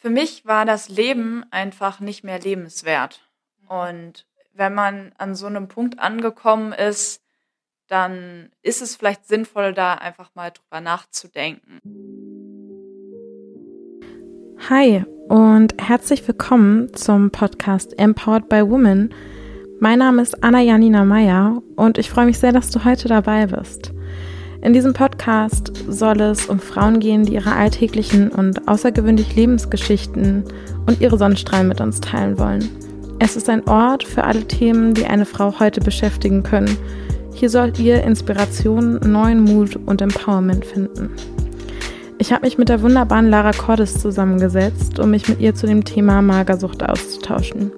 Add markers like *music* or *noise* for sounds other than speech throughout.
Für mich war das Leben einfach nicht mehr lebenswert. Und wenn man an so einem Punkt angekommen ist, dann ist es vielleicht sinnvoll, da einfach mal drüber nachzudenken. Hi und herzlich willkommen zum Podcast Empowered by Women. Mein Name ist Anna Janina Meyer und ich freue mich sehr, dass du heute dabei bist. In diesem Podcast soll es um Frauen gehen, die ihre alltäglichen und außergewöhnlichen Lebensgeschichten und ihre Sonnenstrahlen mit uns teilen wollen. Es ist ein Ort für alle Themen, die eine Frau heute beschäftigen können. Hier sollt ihr Inspiration, neuen Mut und Empowerment finden. Ich habe mich mit der wunderbaren Lara Cordes zusammengesetzt, um mich mit ihr zu dem Thema Magersucht auszutauschen.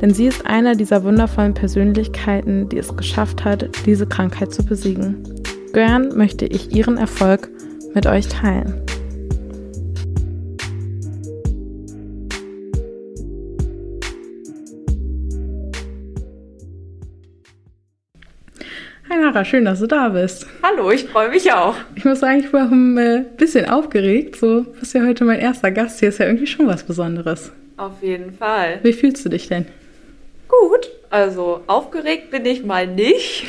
Denn sie ist eine dieser wundervollen Persönlichkeiten, die es geschafft hat, diese Krankheit zu besiegen. Gern möchte ich Ihren Erfolg mit euch teilen. Hi Nara, schön, dass du da bist. Hallo, ich freue mich auch. Ich muss sagen, ich war ein äh, bisschen aufgeregt. So, du bist ja heute mein erster Gast hier, ist ja irgendwie schon was Besonderes. Auf jeden Fall. Wie fühlst du dich denn? Gut, also aufgeregt bin ich mal nicht.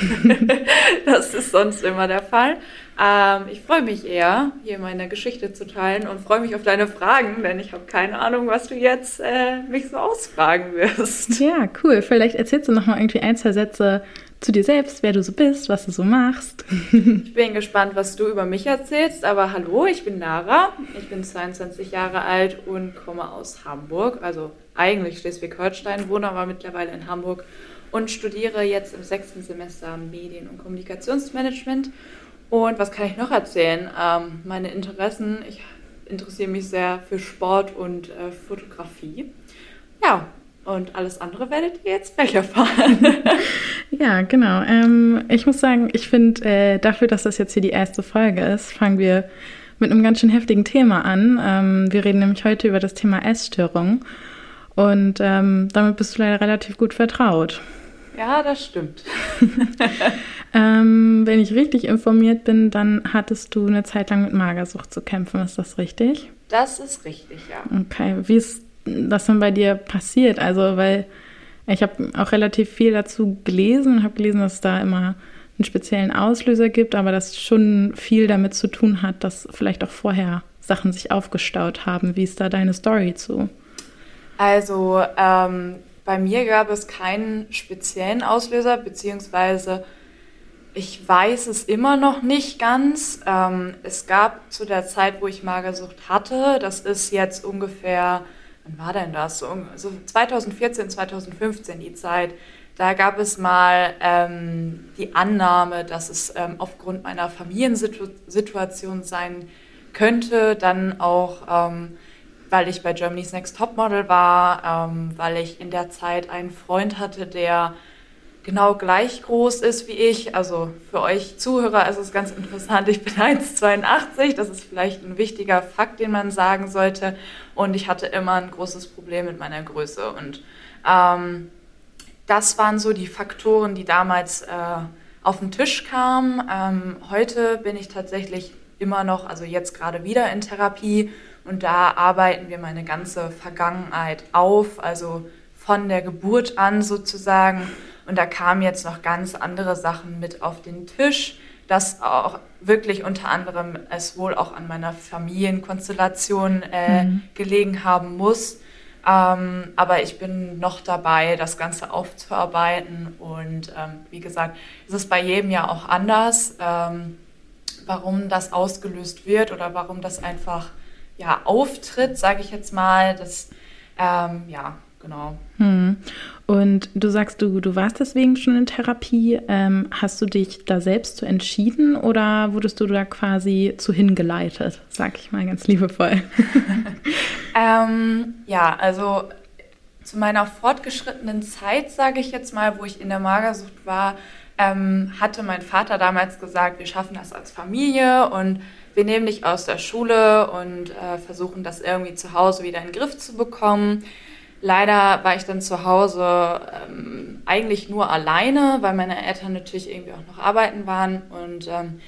*laughs* das ist sonst immer der Fall. Ähm, ich freue mich eher, hier meine Geschichte zu teilen und freue mich auf deine Fragen, denn ich habe keine Ahnung, was du jetzt äh, mich so ausfragen wirst. Ja, cool. Vielleicht erzählst du noch mal irgendwie ein, zwei Sätze zu dir selbst, wer du so bist, was du so machst. ich bin gespannt, was du über mich erzählst, aber hallo, ich bin Lara, ich bin 22 Jahre alt und komme aus Hamburg, also eigentlich Schleswig-Holstein, wohne aber mittlerweile in Hamburg und studiere jetzt im sechsten Semester Medien- und Kommunikationsmanagement. Und was kann ich noch erzählen? Ähm, meine Interessen, ich interessiere mich sehr für Sport und äh, Fotografie. Ja, und alles andere werdet ihr jetzt gleich erfahren. *laughs* ja, genau. Ähm, ich muss sagen, ich finde, äh, dafür, dass das jetzt hier die erste Folge ist, fangen wir mit einem ganz schön heftigen Thema an. Ähm, wir reden nämlich heute über das Thema Essstörung. Und ähm, damit bist du leider relativ gut vertraut. Ja, das stimmt. *laughs* ähm, wenn ich richtig informiert bin, dann hattest du eine Zeit lang mit Magersucht zu kämpfen. Ist das richtig? Das ist richtig, ja. Okay. Wie ist das denn bei dir passiert? Also, weil ich habe auch relativ viel dazu gelesen und habe gelesen, dass es da immer einen speziellen Auslöser gibt, aber das schon viel damit zu tun hat, dass vielleicht auch vorher Sachen sich aufgestaut haben. Wie ist da deine Story zu? Also ähm, bei mir gab es keinen speziellen Auslöser, beziehungsweise ich weiß es immer noch nicht ganz. Ähm, es gab zu der Zeit, wo ich Magersucht hatte, das ist jetzt ungefähr wann war denn das? So, so 2014, 2015 die Zeit. Da gab es mal ähm, die Annahme, dass es ähm, aufgrund meiner Familiensituation sein könnte, dann auch, ähm, weil ich bei Germany's Next Topmodel war, ähm, weil ich in der Zeit einen Freund hatte, der genau gleich groß ist wie ich. Also für euch Zuhörer ist es ganz interessant. Ich bin *laughs* 1,82. Das ist vielleicht ein wichtiger Fakt, den man sagen sollte. Und ich hatte immer ein großes Problem mit meiner Größe. Und ähm, das waren so die Faktoren, die damals äh, auf den Tisch kamen. Ähm, heute bin ich tatsächlich immer noch, also jetzt gerade wieder in Therapie. Und da arbeiten wir meine ganze Vergangenheit auf, also von der Geburt an sozusagen und da kamen jetzt noch ganz andere Sachen mit auf den Tisch, dass auch wirklich unter anderem es wohl auch an meiner Familienkonstellation äh, mhm. gelegen haben muss. Ähm, aber ich bin noch dabei, das Ganze aufzuarbeiten. Und ähm, wie gesagt, es ist bei jedem ja auch anders, ähm, warum das ausgelöst wird oder warum das einfach ja, auftritt, sage ich jetzt mal. Das, ähm, ja, genau. Hm. Und du sagst, du, du warst deswegen schon in Therapie. Ähm, hast du dich da selbst zu entschieden oder wurdest du da quasi zu hingeleitet, sag ich mal ganz liebevoll? *laughs* ähm, ja, also zu meiner fortgeschrittenen Zeit, sage ich jetzt mal, wo ich in der Magersucht war, ähm, hatte mein Vater damals gesagt, wir schaffen das als Familie und wir nehmen dich aus der Schule und äh, versuchen das irgendwie zu Hause wieder in den Griff zu bekommen. Leider war ich dann zu Hause ähm, eigentlich nur alleine, weil meine Eltern natürlich irgendwie auch noch arbeiten waren. Und ähm,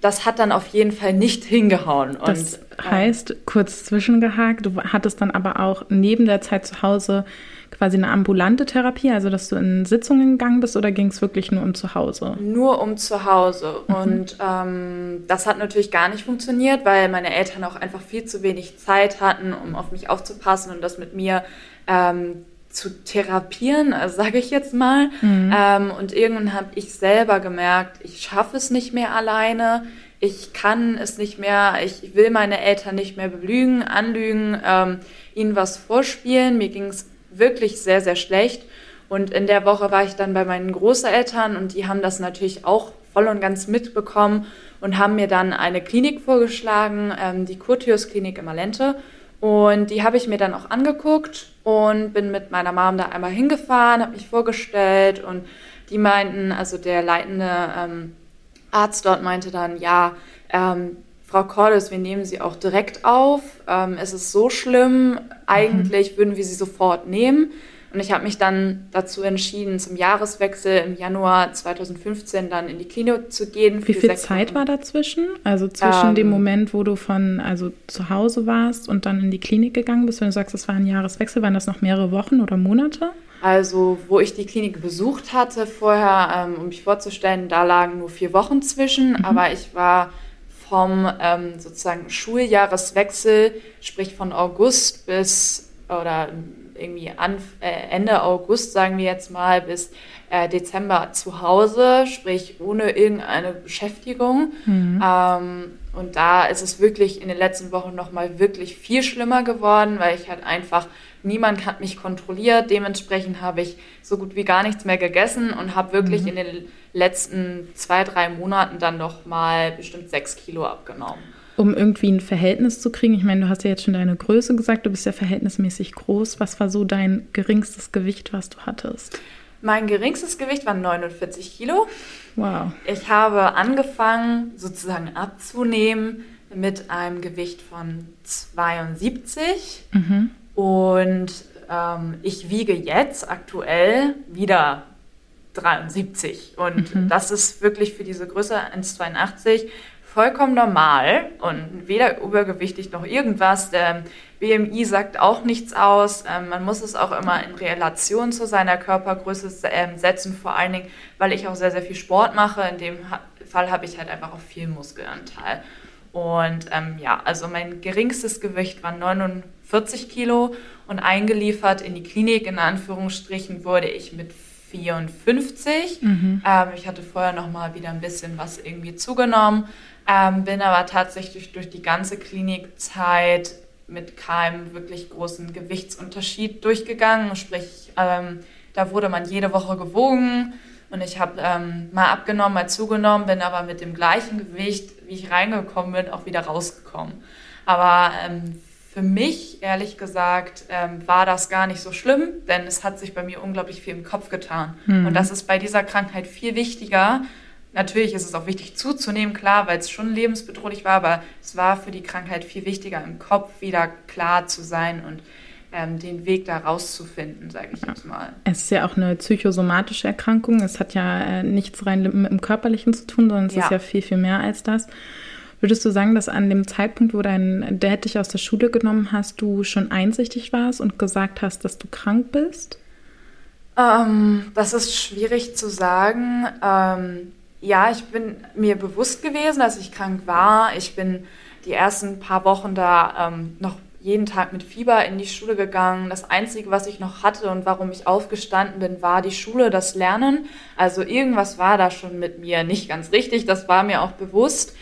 das hat dann auf jeden Fall nicht hingehauen. Und, das heißt, kurz zwischengehakt, du hattest dann aber auch neben der Zeit zu Hause quasi eine ambulante Therapie, also dass du in Sitzungen gegangen bist oder ging es wirklich nur um zu Hause? Nur um zu Hause. Mhm. Und ähm, das hat natürlich gar nicht funktioniert, weil meine Eltern auch einfach viel zu wenig Zeit hatten, um auf mich aufzupassen und das mit mir ähm, zu therapieren, *laughs* also sage ich jetzt mal. Mhm. Ähm, und irgendwann habe ich selber gemerkt, ich schaffe es nicht mehr alleine. Ich kann es nicht mehr, ich will meine Eltern nicht mehr belügen, anlügen, ähm, ihnen was vorspielen. Mir ging es wirklich sehr, sehr schlecht. Und in der Woche war ich dann bei meinen Großeltern und die haben das natürlich auch voll und ganz mitbekommen und haben mir dann eine Klinik vorgeschlagen, ähm, die Curtius Klinik in Malente. Und die habe ich mir dann auch angeguckt und bin mit meiner Mom da einmal hingefahren, habe mich vorgestellt und die meinten, also der leitende ähm, Arzt dort meinte dann, ja, ähm, Frau Cordes, wir nehmen Sie auch direkt auf. Ähm, es ist so schlimm, eigentlich mhm. würden wir Sie sofort nehmen. Und ich habe mich dann dazu entschieden, zum Jahreswechsel im Januar 2015 dann in die Klinik zu gehen. Wie viel Zeit war dazwischen? Also zwischen ähm, dem Moment, wo du von also zu Hause warst und dann in die Klinik gegangen bist, wenn du sagst, es war ein Jahreswechsel, waren das noch mehrere Wochen oder Monate? Also wo ich die Klinik besucht hatte vorher, ähm, um mich vorzustellen, da lagen nur vier Wochen zwischen, mhm. aber ich war vom ähm, sozusagen Schuljahreswechsel, sprich von August bis oder irgendwie an, äh, Ende August, sagen wir jetzt mal, bis äh, Dezember zu Hause, sprich ohne irgendeine Beschäftigung. Mhm. Ähm, und da ist es wirklich in den letzten Wochen nochmal wirklich viel schlimmer geworden, weil ich halt einfach, niemand hat mich kontrolliert. Dementsprechend habe ich so gut wie gar nichts mehr gegessen und habe wirklich mhm. in den letzten zwei, drei Monaten dann nochmal bestimmt sechs Kilo abgenommen um irgendwie ein Verhältnis zu kriegen? Ich meine, du hast ja jetzt schon deine Größe gesagt, du bist ja verhältnismäßig groß. Was war so dein geringstes Gewicht, was du hattest? Mein geringstes Gewicht war 49 Kilo. Wow. Ich habe angefangen, sozusagen abzunehmen mit einem Gewicht von 72. Mhm. Und ähm, ich wiege jetzt aktuell wieder 73. Und mhm. das ist wirklich für diese Größe 1,82 vollkommen normal und weder übergewichtig noch irgendwas. Der BMI sagt auch nichts aus. Ähm, man muss es auch immer in Relation zu seiner Körpergröße ähm, setzen, vor allen Dingen, weil ich auch sehr, sehr viel Sport mache. In dem Fall habe ich halt einfach auch viel Muskelanteil. Und ähm, ja, also mein geringstes Gewicht war 49 Kilo und eingeliefert in die Klinik, in Anführungsstrichen, wurde ich mit 54. Mhm. Ähm, ich hatte vorher noch mal wieder ein bisschen was irgendwie zugenommen. Ähm, bin aber tatsächlich durch die ganze Klinikzeit mit keinem wirklich großen Gewichtsunterschied durchgegangen. Sprich, ähm, da wurde man jede Woche gewogen und ich habe ähm, mal abgenommen, mal zugenommen, bin aber mit dem gleichen Gewicht, wie ich reingekommen bin, auch wieder rausgekommen. Aber ähm, für mich, ehrlich gesagt, ähm, war das gar nicht so schlimm, denn es hat sich bei mir unglaublich viel im Kopf getan. Mhm. Und das ist bei dieser Krankheit viel wichtiger, Natürlich ist es auch wichtig zuzunehmen, klar, weil es schon lebensbedrohlich war, aber es war für die Krankheit viel wichtiger, im Kopf wieder klar zu sein und ähm, den Weg da rauszufinden, sage ich jetzt mal. Es ist ja auch eine psychosomatische Erkrankung. Es hat ja äh, nichts rein mit dem Körperlichen zu tun, sondern es ja. ist ja viel, viel mehr als das. Würdest du sagen, dass an dem Zeitpunkt, wo dein Dad dich aus der Schule genommen hast, du schon einsichtig warst und gesagt hast, dass du krank bist? Ähm, das ist schwierig zu sagen. Ähm, ja, ich bin mir bewusst gewesen, dass ich krank war. Ich bin die ersten paar Wochen da ähm, noch jeden Tag mit Fieber in die Schule gegangen. Das Einzige, was ich noch hatte und warum ich aufgestanden bin, war die Schule, das Lernen. Also irgendwas war da schon mit mir nicht ganz richtig, das war mir auch bewusst.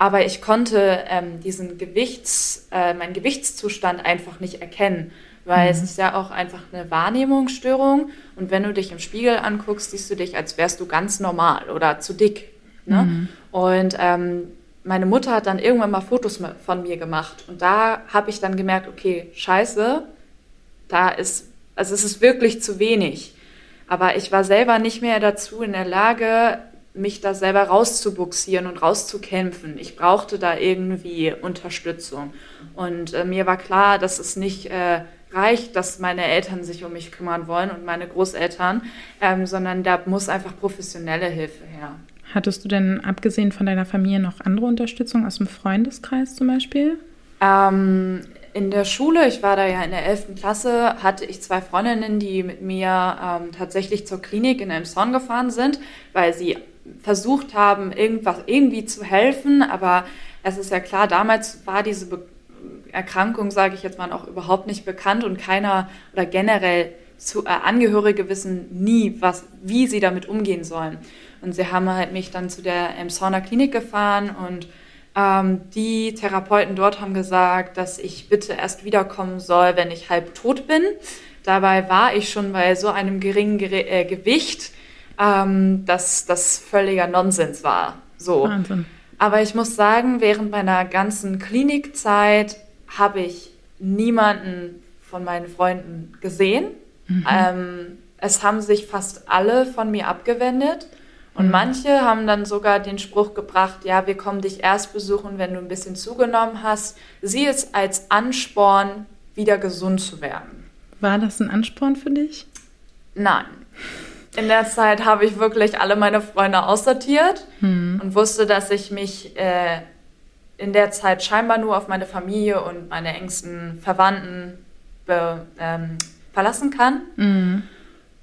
Aber ich konnte ähm, diesen Gewichts, äh, meinen Gewichtszustand einfach nicht erkennen weil mhm. es ist ja auch einfach eine Wahrnehmungsstörung und wenn du dich im Spiegel anguckst, siehst du dich, als wärst du ganz normal oder zu dick. Ne? Mhm. Und ähm, meine Mutter hat dann irgendwann mal Fotos von mir gemacht und da habe ich dann gemerkt, okay, scheiße, da ist, also es ist wirklich zu wenig. Aber ich war selber nicht mehr dazu in der Lage, mich da selber rauszubuxieren und rauszukämpfen. Ich brauchte da irgendwie Unterstützung. Und äh, mir war klar, dass es nicht äh, reicht, dass meine Eltern sich um mich kümmern wollen und meine Großeltern, ähm, sondern da muss einfach professionelle Hilfe her. Hattest du denn abgesehen von deiner Familie noch andere Unterstützung aus dem Freundeskreis zum Beispiel? Ähm, in der Schule, ich war da ja in der 11. Klasse, hatte ich zwei Freundinnen, die mit mir ähm, tatsächlich zur Klinik in Elmshorn gefahren sind, weil sie versucht haben, irgendwas irgendwie zu helfen. Aber es ist ja klar, damals war diese Be Erkrankung, sage ich jetzt mal, auch überhaupt nicht bekannt und keiner oder generell zu, äh, Angehörige wissen nie, was, wie sie damit umgehen sollen. Und sie haben halt mich dann zu der Elmshorner Klinik gefahren und ähm, die Therapeuten dort haben gesagt, dass ich bitte erst wiederkommen soll, wenn ich halb tot bin. Dabei war ich schon bei so einem geringen Ge äh, Gewicht, ähm, dass das völliger Nonsens war. So. Wahnsinn. Aber ich muss sagen, während meiner ganzen Klinikzeit habe ich niemanden von meinen Freunden gesehen. Mhm. Ähm, es haben sich fast alle von mir abgewendet. Und mhm. manche haben dann sogar den Spruch gebracht, ja, wir kommen dich erst besuchen, wenn du ein bisschen zugenommen hast. Sieh es als Ansporn, wieder gesund zu werden. War das ein Ansporn für dich? Nein. In der Zeit habe ich wirklich alle meine Freunde aussortiert mhm. und wusste, dass ich mich äh, in der Zeit scheinbar nur auf meine Familie und meine engsten Verwandten be, ähm, verlassen kann. Mhm.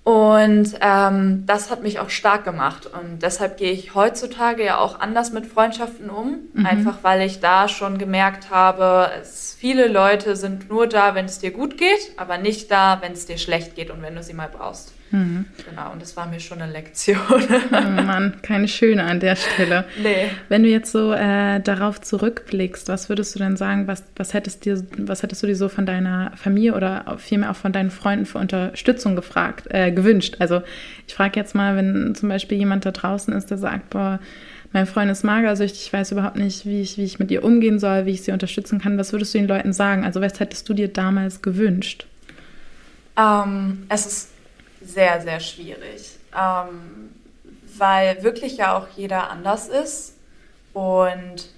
Und ähm, das hat mich auch stark gemacht. Und deshalb gehe ich heutzutage ja auch anders mit Freundschaften um. Mhm. Einfach weil ich da schon gemerkt habe, es, viele Leute sind nur da, wenn es dir gut geht, aber nicht da, wenn es dir schlecht geht und wenn du sie mal brauchst. Mhm. Genau, und das war mir schon eine Lektion. oh Mann, keine schöne an der Stelle. *laughs* Nee. Wenn du jetzt so äh, darauf zurückblickst, was würdest du denn sagen, was, was, hättest dir, was hättest du dir so von deiner Familie oder vielmehr auch von deinen Freunden für Unterstützung gefragt, äh, gewünscht? Also ich frage jetzt mal, wenn zum Beispiel jemand da draußen ist, der sagt, boah, mein Freund ist magersüchtig, ich weiß überhaupt nicht, wie ich, wie ich mit ihr umgehen soll, wie ich sie unterstützen kann. Was würdest du den Leuten sagen? Also was hättest du dir damals gewünscht? Ähm, es ist sehr, sehr schwierig, ähm, weil wirklich ja auch jeder anders ist. Und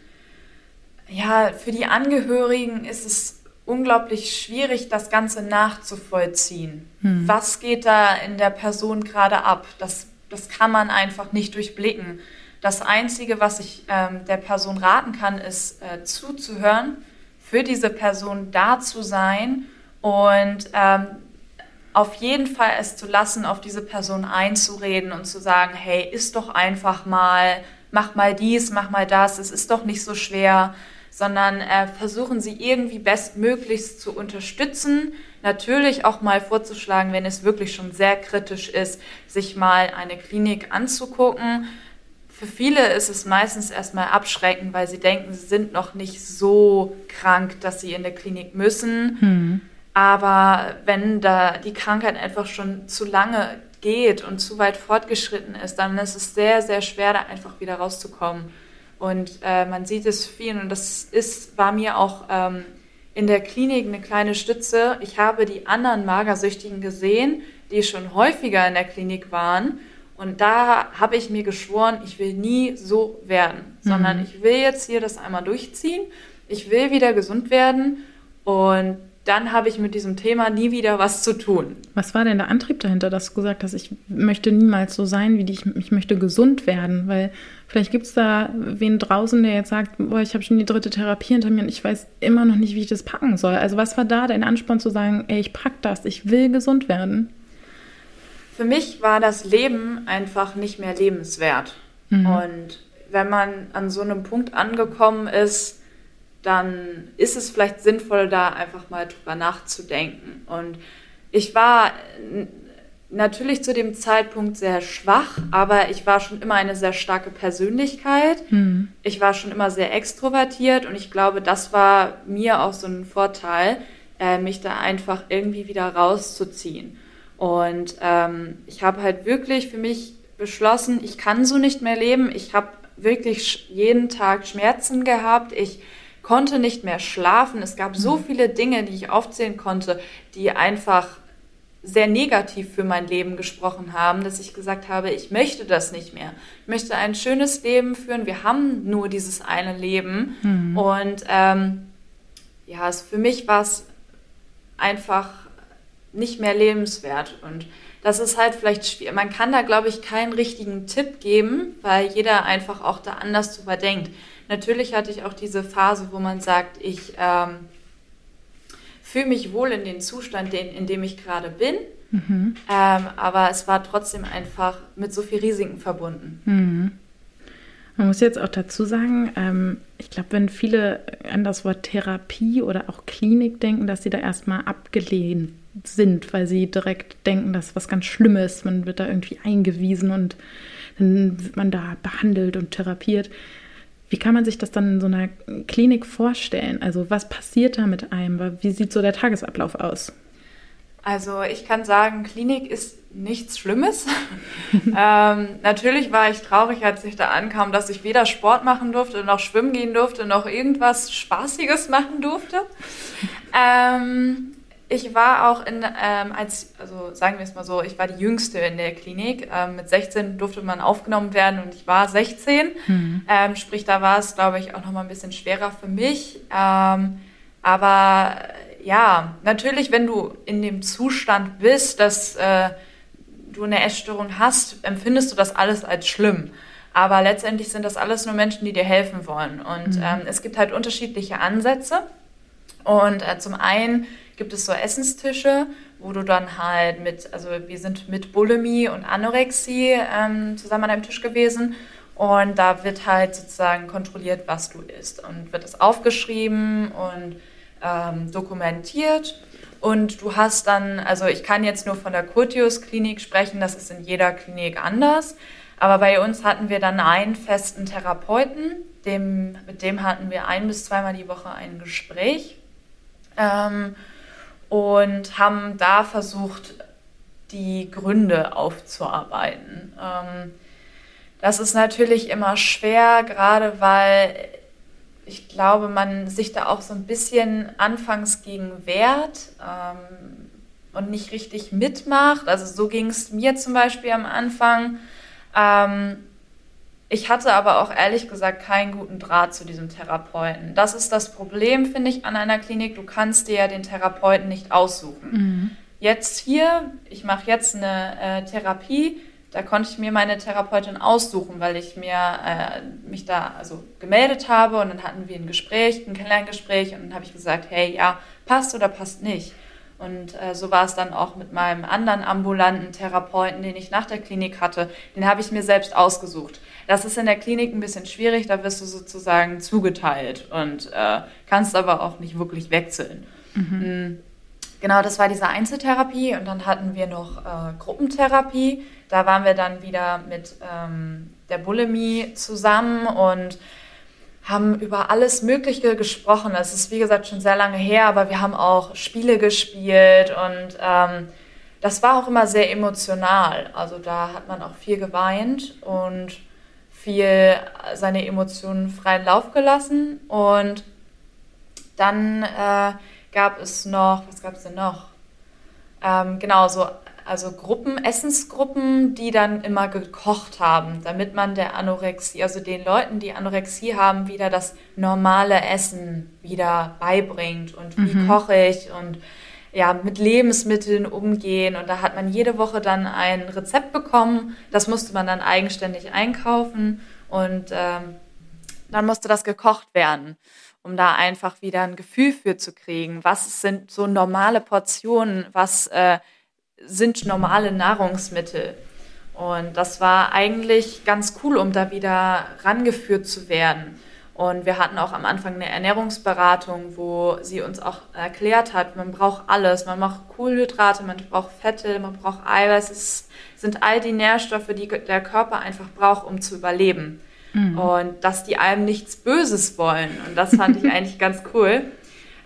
ja, für die Angehörigen ist es unglaublich schwierig, das Ganze nachzuvollziehen. Hm. Was geht da in der Person gerade ab? Das, das kann man einfach nicht durchblicken. Das Einzige, was ich ähm, der Person raten kann, ist äh, zuzuhören, für diese Person da zu sein und ähm, auf jeden Fall es zu lassen, auf diese Person einzureden und zu sagen, hey, ist doch einfach mal, mach mal dies, mach mal das, es ist doch nicht so schwer, sondern äh, versuchen sie irgendwie bestmöglichst zu unterstützen. Natürlich auch mal vorzuschlagen, wenn es wirklich schon sehr kritisch ist, sich mal eine Klinik anzugucken. Für viele ist es meistens erstmal abschreckend, weil sie denken, sie sind noch nicht so krank, dass sie in der Klinik müssen. Hm. Aber wenn da die Krankheit einfach schon zu lange geht und zu weit fortgeschritten ist, dann ist es sehr, sehr schwer, da einfach wieder rauszukommen. Und äh, man sieht es vielen und das ist, war mir auch ähm, in der Klinik eine kleine Stütze. Ich habe die anderen Magersüchtigen gesehen, die schon häufiger in der Klinik waren. Und da habe ich mir geschworen, ich will nie so werden, mhm. sondern ich will jetzt hier das einmal durchziehen. Ich will wieder gesund werden. Und dann habe ich mit diesem Thema nie wieder was zu tun. Was war denn der Antrieb dahinter, dass du gesagt hast, ich möchte niemals so sein wie dich, ich möchte gesund werden? Weil vielleicht gibt es da wen draußen, der jetzt sagt, boah, ich habe schon die dritte Therapie hinter mir und ich weiß immer noch nicht, wie ich das packen soll. Also was war da dein Ansporn zu sagen, ey, ich pack das, ich will gesund werden? Für mich war das Leben einfach nicht mehr lebenswert. Mhm. Und wenn man an so einem Punkt angekommen ist, dann ist es vielleicht sinnvoll, da einfach mal drüber nachzudenken. Und ich war natürlich zu dem Zeitpunkt sehr schwach, aber ich war schon immer eine sehr starke Persönlichkeit. Mhm. Ich war schon immer sehr extrovertiert und ich glaube, das war mir auch so ein Vorteil, äh, mich da einfach irgendwie wieder rauszuziehen. Und ähm, ich habe halt wirklich für mich beschlossen, ich kann so nicht mehr leben. Ich habe wirklich jeden Tag Schmerzen gehabt. Ich konnte nicht mehr schlafen. Es gab so mhm. viele Dinge, die ich aufzählen konnte, die einfach sehr negativ für mein Leben gesprochen haben, dass ich gesagt habe, ich möchte das nicht mehr. Ich möchte ein schönes Leben führen. Wir haben nur dieses eine Leben. Mhm. Und ähm, ja, es, für mich war es einfach nicht mehr lebenswert. Und das ist halt vielleicht schwierig. Man kann da, glaube ich, keinen richtigen Tipp geben, weil jeder einfach auch da anders drüber denkt. Natürlich hatte ich auch diese Phase, wo man sagt, ich ähm, fühle mich wohl in den Zustand, den, in dem ich gerade bin. Mhm. Ähm, aber es war trotzdem einfach mit so viel Risiken verbunden. Mhm. Man muss jetzt auch dazu sagen, ähm, ich glaube, wenn viele an das Wort Therapie oder auch Klinik denken, dass sie da erstmal abgelehnt sind, weil sie direkt denken, dass was ganz Schlimmes, man wird da irgendwie eingewiesen und dann wird man da behandelt und therapiert. Wie kann man sich das dann in so einer Klinik vorstellen? Also was passiert da mit einem? Wie sieht so der Tagesablauf aus? Also ich kann sagen, Klinik ist nichts Schlimmes. *laughs* ähm, natürlich war ich traurig, als ich da ankam, dass ich weder Sport machen durfte, noch schwimmen gehen durfte, noch irgendwas Spaßiges *laughs* machen durfte. Ähm, ich war auch in, ähm, als, also sagen wir es mal so, ich war die Jüngste in der Klinik. Ähm, mit 16 durfte man aufgenommen werden und ich war 16. Mhm. Ähm, sprich, da war es, glaube ich, auch noch mal ein bisschen schwerer für mich. Ähm, aber ja, natürlich, wenn du in dem Zustand bist, dass äh, du eine Essstörung hast, empfindest du das alles als schlimm. Aber letztendlich sind das alles nur Menschen, die dir helfen wollen. Und mhm. ähm, es gibt halt unterschiedliche Ansätze. Und äh, zum einen gibt es so Essenstische, wo du dann halt mit, also wir sind mit Bulimie und Anorexie ähm, zusammen an einem Tisch gewesen. Und da wird halt sozusagen kontrolliert, was du isst. Und wird es aufgeschrieben und ähm, dokumentiert. Und du hast dann, also ich kann jetzt nur von der Curtius-Klinik sprechen, das ist in jeder Klinik anders. Aber bei uns hatten wir dann einen festen Therapeuten, dem, mit dem hatten wir ein bis zweimal die Woche ein Gespräch ähm, und haben da versucht, die Gründe aufzuarbeiten. Ähm, das ist natürlich immer schwer, gerade weil ich glaube, man sich da auch so ein bisschen anfangs gegen wehrt ähm, und nicht richtig mitmacht. Also so ging es mir zum Beispiel am Anfang. Ähm, ich hatte aber auch ehrlich gesagt keinen guten Draht zu diesem Therapeuten. Das ist das Problem, finde ich, an einer Klinik. Du kannst dir ja den Therapeuten nicht aussuchen. Mhm. Jetzt hier, ich mache jetzt eine äh, Therapie da konnte ich mir meine Therapeutin aussuchen, weil ich mir äh, mich da also gemeldet habe und dann hatten wir ein Gespräch, ein Kennenlerngespräch und dann habe ich gesagt, hey, ja, passt oder passt nicht. Und äh, so war es dann auch mit meinem anderen ambulanten Therapeuten, den ich nach der Klinik hatte. Den habe ich mir selbst ausgesucht. Das ist in der Klinik ein bisschen schwierig, da wirst du sozusagen zugeteilt und äh, kannst aber auch nicht wirklich wechseln. Mhm. Mm, genau, das war diese Einzeltherapie und dann hatten wir noch äh, Gruppentherapie da waren wir dann wieder mit ähm, der Bulimie zusammen und haben über alles Mögliche gesprochen. Es ist, wie gesagt, schon sehr lange her, aber wir haben auch Spiele gespielt und ähm, das war auch immer sehr emotional. Also da hat man auch viel geweint und viel seine Emotionen freien Lauf gelassen. Und dann äh, gab es noch, was gab es denn noch? Ähm, genau, so also Gruppen, Essensgruppen, die dann immer gekocht haben, damit man der Anorexie, also den Leuten, die Anorexie haben, wieder das normale Essen wieder beibringt und wie mhm. koche ich und ja, mit Lebensmitteln umgehen. Und da hat man jede Woche dann ein Rezept bekommen. Das musste man dann eigenständig einkaufen und ähm, dann musste das gekocht werden, um da einfach wieder ein Gefühl für zu kriegen. Was sind so normale Portionen? Was äh, sind normale Nahrungsmittel. Und das war eigentlich ganz cool, um da wieder rangeführt zu werden. Und wir hatten auch am Anfang eine Ernährungsberatung, wo sie uns auch erklärt hat, man braucht alles. Man braucht Kohlenhydrate, man braucht Fette, man braucht Eiweiß. Es sind all die Nährstoffe, die der Körper einfach braucht, um zu überleben. Mhm. Und dass die einem nichts Böses wollen. Und das fand ich *laughs* eigentlich ganz cool.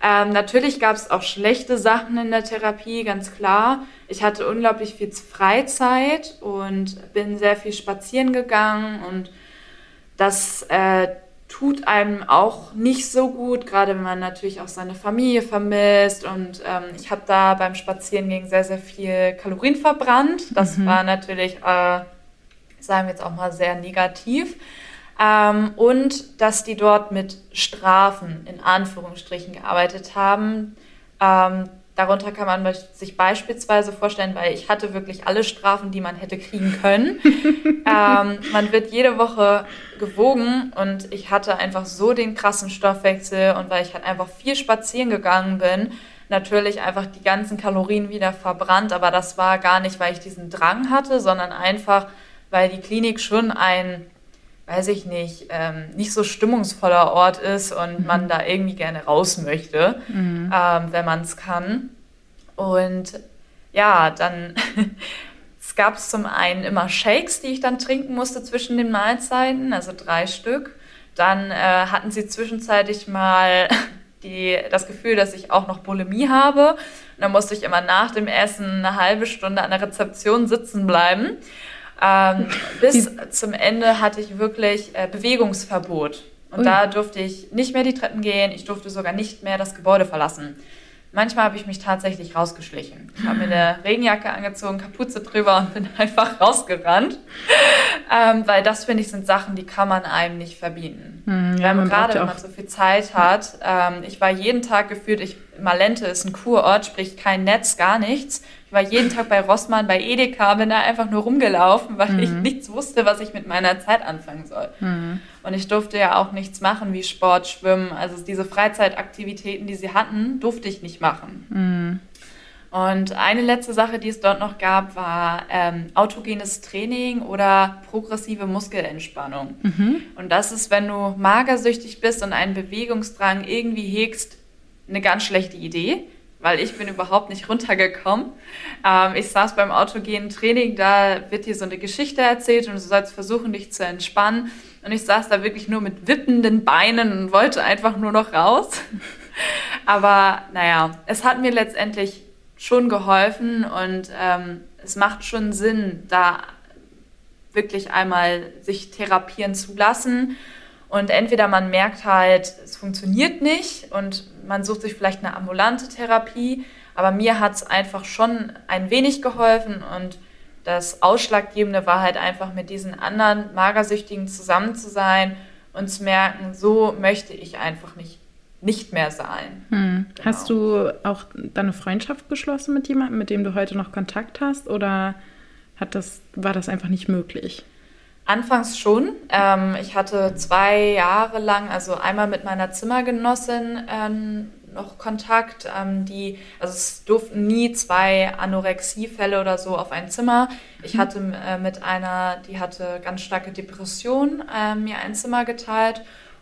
Ähm, natürlich gab es auch schlechte Sachen in der Therapie, ganz klar. Ich hatte unglaublich viel Freizeit und bin sehr viel spazieren gegangen und das äh, tut einem auch nicht so gut, gerade wenn man natürlich auch seine Familie vermisst. Und ähm, ich habe da beim Spazierengehen sehr, sehr viel Kalorien verbrannt. Das mhm. war natürlich, äh, sagen wir jetzt auch mal, sehr negativ. Ähm, und dass die dort mit Strafen in Anführungsstrichen gearbeitet haben. Ähm, darunter kann man sich beispielsweise vorstellen, weil ich hatte wirklich alle Strafen, die man hätte kriegen können. *laughs* ähm, man wird jede Woche gewogen und ich hatte einfach so den krassen Stoffwechsel und weil ich halt einfach viel spazieren gegangen bin, natürlich einfach die ganzen Kalorien wieder verbrannt, aber das war gar nicht, weil ich diesen Drang hatte, sondern einfach, weil die Klinik schon ein weiß ich nicht, ähm, nicht so stimmungsvoller Ort ist und mhm. man da irgendwie gerne raus möchte, mhm. ähm, wenn man es kann. Und ja, dann *laughs* es gab es zum einen immer Shakes, die ich dann trinken musste zwischen den Mahlzeiten, also drei Stück. Dann äh, hatten sie zwischenzeitlich mal *laughs* die, das Gefühl, dass ich auch noch Bulimie habe. Und dann musste ich immer nach dem Essen eine halbe Stunde an der Rezeption sitzen bleiben. Ähm, bis zum Ende hatte ich wirklich äh, Bewegungsverbot. Und Ui. da durfte ich nicht mehr die Treppen gehen, ich durfte sogar nicht mehr das Gebäude verlassen. Manchmal habe ich mich tatsächlich rausgeschlichen. Ich habe mir eine *laughs* Regenjacke angezogen, Kapuze drüber und bin *laughs* einfach rausgerannt. Ähm, weil das, finde ich, sind Sachen, die kann man einem nicht verbieten. Hm, ja, gerade wenn man so viel Zeit hat. Ähm, ich war jeden Tag gefühlt, ich, Malente ist ein Kurort, sprich kein Netz, gar nichts. Ich war jeden Tag bei Rossmann, bei Edeka, bin da einfach nur rumgelaufen, weil mhm. ich nichts wusste, was ich mit meiner Zeit anfangen soll. Mhm. Und ich durfte ja auch nichts machen wie Sport, Schwimmen. Also diese Freizeitaktivitäten, die sie hatten, durfte ich nicht machen. Mhm. Und eine letzte Sache, die es dort noch gab, war ähm, autogenes Training oder progressive Muskelentspannung. Mhm. Und das ist, wenn du magersüchtig bist und einen Bewegungsdrang irgendwie hegst, eine ganz schlechte Idee weil ich bin überhaupt nicht runtergekommen. Ähm, ich saß beim autogenen Training, da wird dir so eine Geschichte erzählt und du sollst versuchen, dich zu entspannen. Und ich saß da wirklich nur mit wippenden Beinen und wollte einfach nur noch raus. *laughs* Aber naja, es hat mir letztendlich schon geholfen und ähm, es macht schon Sinn, da wirklich einmal sich therapieren zu lassen. Und entweder man merkt halt, es funktioniert nicht und man sucht sich vielleicht eine ambulante Therapie, aber mir hat es einfach schon ein wenig geholfen und das Ausschlaggebende war halt einfach mit diesen anderen Magersüchtigen zusammen zu sein und zu merken, so möchte ich einfach nicht, nicht mehr sein. Hm. Genau. Hast du auch deine Freundschaft geschlossen mit jemandem, mit dem du heute noch Kontakt hast oder hat das, war das einfach nicht möglich? Anfangs schon. Ähm, ich hatte zwei Jahre lang, also einmal mit meiner Zimmergenossin ähm, noch Kontakt. Ähm, die, also es durften nie zwei Anorexiefälle oder so auf ein Zimmer. Ich mhm. hatte äh, mit einer, die hatte ganz starke Depression, äh, mir ein Zimmer geteilt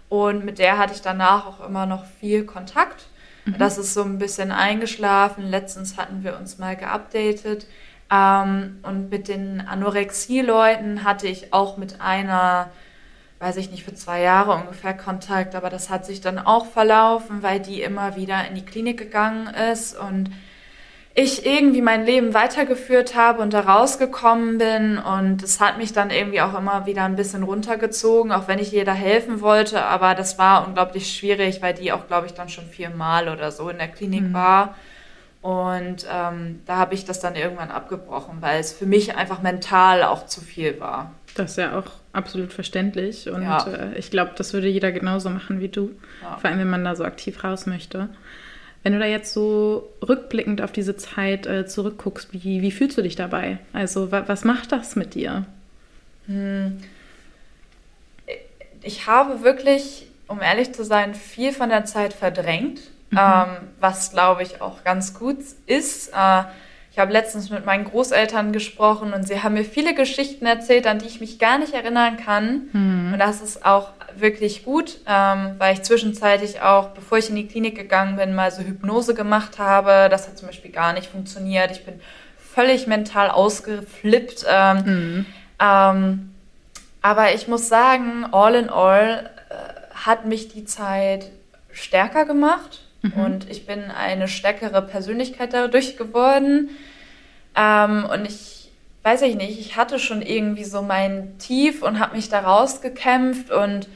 und mit der hatte ich danach auch immer noch viel Kontakt. Mhm. Das ist so ein bisschen eingeschlafen. Letztens hatten wir uns mal geupdatet. Ähm, und mit den Anorexie-Leuten hatte ich auch mit einer, weiß ich nicht, für zwei Jahre ungefähr Kontakt, aber das hat sich dann auch verlaufen, weil die immer wieder in die Klinik gegangen ist und ich irgendwie mein Leben weitergeführt habe und da rausgekommen bin und es hat mich dann irgendwie auch immer wieder ein bisschen runtergezogen, auch wenn ich jeder helfen wollte, aber das war unglaublich schwierig, weil die auch, glaube ich, dann schon viermal oder so in der Klinik mhm. war. Und ähm, da habe ich das dann irgendwann abgebrochen, weil es für mich einfach mental auch zu viel war. Das ist ja auch absolut verständlich. Und ja. äh, ich glaube, das würde jeder genauso machen wie du. Ja. Vor allem, wenn man da so aktiv raus möchte. Wenn du da jetzt so rückblickend auf diese Zeit äh, zurückguckst, wie, wie fühlst du dich dabei? Also, wa was macht das mit dir? Hm. Ich habe wirklich, um ehrlich zu sein, viel von der Zeit verdrängt mhm. ähm, was glaube ich auch ganz gut ist. Äh, ich habe letztens mit meinen Großeltern gesprochen und sie haben mir viele Geschichten erzählt, an die ich mich gar nicht erinnern kann. Mhm. Und das ist auch wirklich gut, ähm, weil ich zwischenzeitlich auch, bevor ich in die Klinik gegangen bin, mal so Hypnose gemacht habe. Das hat zum Beispiel gar nicht funktioniert. Ich bin völlig mental ausgeflippt. Ähm, mhm. ähm, aber ich muss sagen, all in all äh, hat mich die Zeit stärker gemacht. Mhm. Und ich bin eine stärkere Persönlichkeit dadurch geworden. Ähm, und ich weiß ich nicht, ich hatte schon irgendwie so mein Tief und habe mich da rausgekämpft und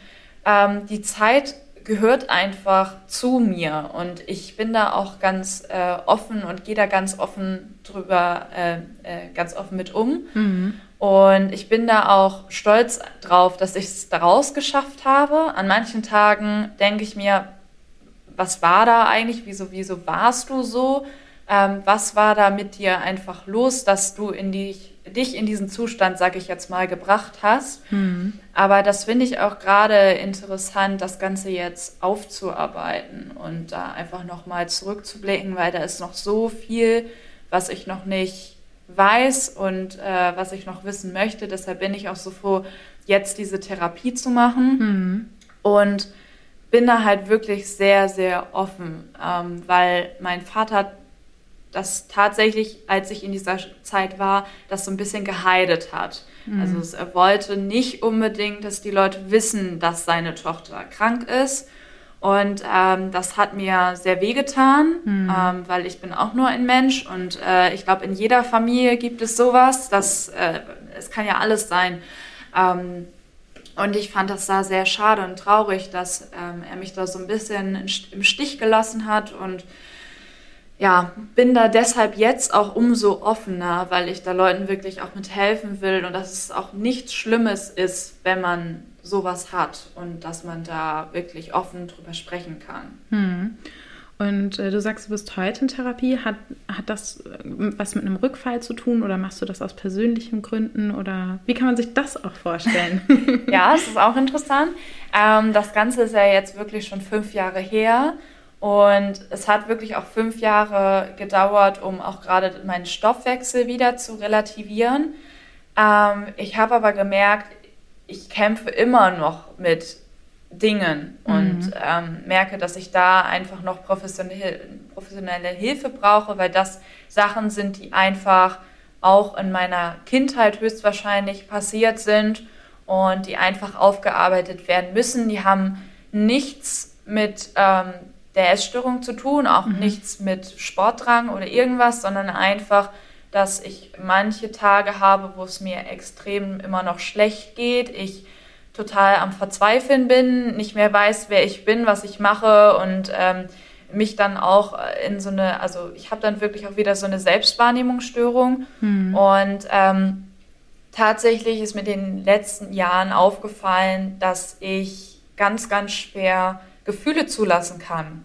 ähm, die Zeit gehört einfach zu mir und ich bin da auch ganz äh, offen und gehe da ganz offen drüber, äh, äh, ganz offen mit um. Mhm. Und ich bin da auch stolz drauf, dass ich es daraus geschafft habe. An manchen Tagen denke ich mir, was war da eigentlich, wieso, wieso warst du so? Ähm, was war da mit dir einfach los, dass du in die, dich in diesen Zustand, sag ich jetzt mal, gebracht hast? Mhm. Aber das finde ich auch gerade interessant, das Ganze jetzt aufzuarbeiten und da einfach nochmal zurückzublicken, weil da ist noch so viel, was ich noch nicht weiß und äh, was ich noch wissen möchte. Deshalb bin ich auch so froh, jetzt diese Therapie zu machen. Mhm. Und bin da halt wirklich sehr, sehr offen, ähm, weil mein Vater das tatsächlich, als ich in dieser Zeit war, das so ein bisschen geheidet hat. Mhm. Also er wollte nicht unbedingt, dass die Leute wissen, dass seine Tochter krank ist. Und ähm, das hat mir sehr wehgetan, mhm. ähm, weil ich bin auch nur ein Mensch und äh, ich glaube, in jeder Familie gibt es sowas. Das, äh, es kann ja alles sein. Ähm, und ich fand das da sehr schade und traurig, dass ähm, er mich da so ein bisschen im Stich gelassen hat und ja, bin da deshalb jetzt auch umso offener, weil ich da Leuten wirklich auch mithelfen will und dass es auch nichts Schlimmes ist, wenn man sowas hat und dass man da wirklich offen drüber sprechen kann. Hm. Und äh, du sagst, du bist heute in Therapie. Hat, hat das äh, was mit einem Rückfall zu tun oder machst du das aus persönlichen Gründen oder wie kann man sich das auch vorstellen? *laughs* ja, es ist auch interessant. Ähm, das Ganze ist ja jetzt wirklich schon fünf Jahre her und es hat wirklich auch fünf Jahre gedauert, um auch gerade meinen Stoffwechsel wieder zu relativieren. Ähm, ich habe aber gemerkt, ich kämpfe immer noch mit Dingen und mhm. ähm, merke, dass ich da einfach noch professionelle, professionelle Hilfe brauche, weil das Sachen sind, die einfach auch in meiner Kindheit höchstwahrscheinlich passiert sind und die einfach aufgearbeitet werden müssen. Die haben nichts mit ähm, der Essstörung zu tun, auch mhm. nichts mit Sportdrang oder irgendwas, sondern einfach, dass ich manche Tage habe, wo es mir extrem immer noch schlecht geht. Ich total am Verzweifeln bin, nicht mehr weiß, wer ich bin, was ich mache und ähm, mich dann auch in so eine, also ich habe dann wirklich auch wieder so eine Selbstwahrnehmungsstörung mhm. und ähm, tatsächlich ist mir in den letzten Jahren aufgefallen, dass ich ganz, ganz schwer Gefühle zulassen kann.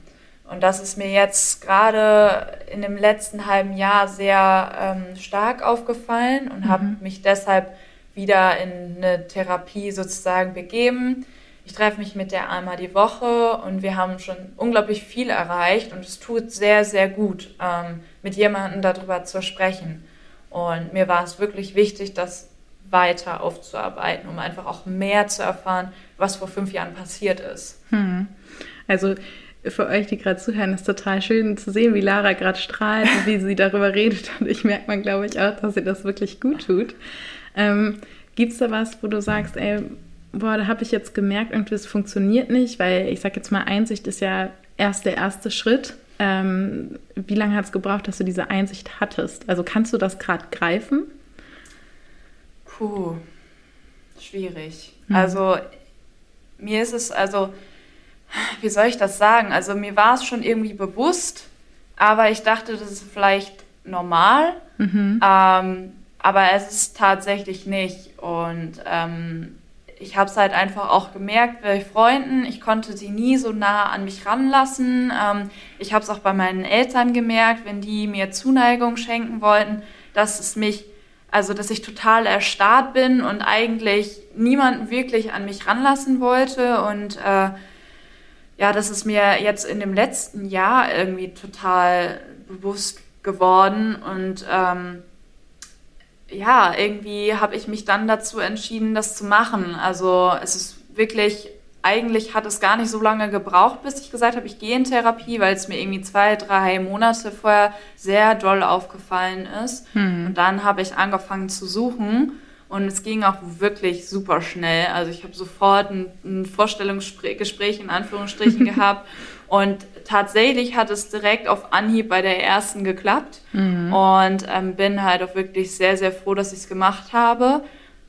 Und das ist mir jetzt gerade in dem letzten halben Jahr sehr ähm, stark aufgefallen und mhm. habe mich deshalb wieder in eine Therapie sozusagen begeben. Ich treffe mich mit der einmal die Woche und wir haben schon unglaublich viel erreicht und es tut sehr, sehr gut, ähm, mit jemandem darüber zu sprechen. Und mir war es wirklich wichtig, das weiter aufzuarbeiten, um einfach auch mehr zu erfahren, was vor fünf Jahren passiert ist. Hm. Also für euch, die gerade zuhören, ist total schön zu sehen, wie Lara gerade strahlt, wie sie darüber redet. Und ich merke man, glaube ich, auch, dass sie das wirklich gut tut. Ähm, Gibt es da was, wo du sagst, ey, boah, da habe ich jetzt gemerkt, irgendwie es funktioniert nicht, weil ich sage jetzt mal, Einsicht ist ja erst der erste Schritt. Ähm, wie lange hat es gebraucht, dass du diese Einsicht hattest? Also kannst du das gerade greifen? Puh, schwierig. Hm. Also mir ist es, also wie soll ich das sagen? Also mir war es schon irgendwie bewusst, aber ich dachte, das ist vielleicht normal. Mhm. Ähm, aber es ist tatsächlich nicht. Und ähm, ich habe es halt einfach auch gemerkt bei Freunden. Ich konnte sie nie so nah an mich ranlassen. Ähm, ich habe es auch bei meinen Eltern gemerkt, wenn die mir Zuneigung schenken wollten, dass es mich, also dass ich total erstarrt bin und eigentlich niemanden wirklich an mich ranlassen wollte. Und äh, ja, das ist mir jetzt in dem letzten Jahr irgendwie total bewusst geworden und ähm, ja, irgendwie habe ich mich dann dazu entschieden, das zu machen. Also es ist wirklich, eigentlich hat es gar nicht so lange gebraucht, bis ich gesagt habe, ich gehe in Therapie, weil es mir irgendwie zwei, drei Monate vorher sehr doll aufgefallen ist. Hm. Und dann habe ich angefangen zu suchen. Und es ging auch wirklich super schnell. Also ich habe sofort ein, ein Vorstellungsgespräch in Anführungsstrichen *laughs* gehabt und tatsächlich hat es direkt auf Anhieb bei der ersten geklappt. Mhm. Und ähm, bin halt auch wirklich sehr, sehr froh, dass ich es gemacht habe.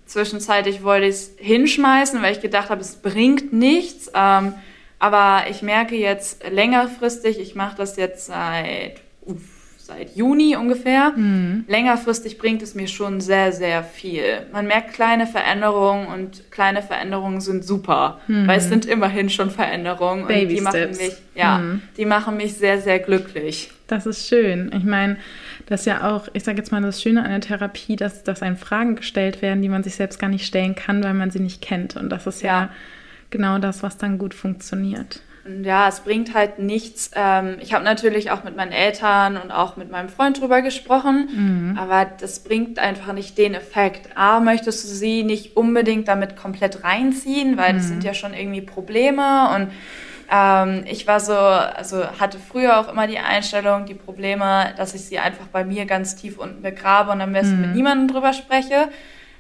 Zwischenzeitlich wollte ich es hinschmeißen, weil ich gedacht habe, es bringt nichts. Ähm, aber ich merke jetzt längerfristig, ich mache das jetzt seit, uff, seit Juni ungefähr. Mhm. Längerfristig bringt es mir schon sehr, sehr viel. Man merkt kleine Veränderungen und kleine Veränderungen sind super, mhm. weil es sind immerhin schon Veränderungen Baby und die Steps. machen mich, ja, mhm. die machen mich sehr, sehr glücklich. Das ist schön. Ich meine, das ist ja auch, ich sage jetzt mal, das Schöne an der Therapie, dass, dass einem Fragen gestellt werden, die man sich selbst gar nicht stellen kann, weil man sie nicht kennt. Und das ist ja, ja genau das, was dann gut funktioniert. Ja, es bringt halt nichts. Ähm, ich habe natürlich auch mit meinen Eltern und auch mit meinem Freund drüber gesprochen, mhm. aber das bringt einfach nicht den Effekt. A, möchtest du sie nicht unbedingt damit komplett reinziehen, weil mhm. das sind ja schon irgendwie Probleme und ähm, ich war so, also hatte früher auch immer die Einstellung, die Probleme, dass ich sie einfach bei mir ganz tief unten begrabe und am besten mhm. mit niemandem drüber spreche.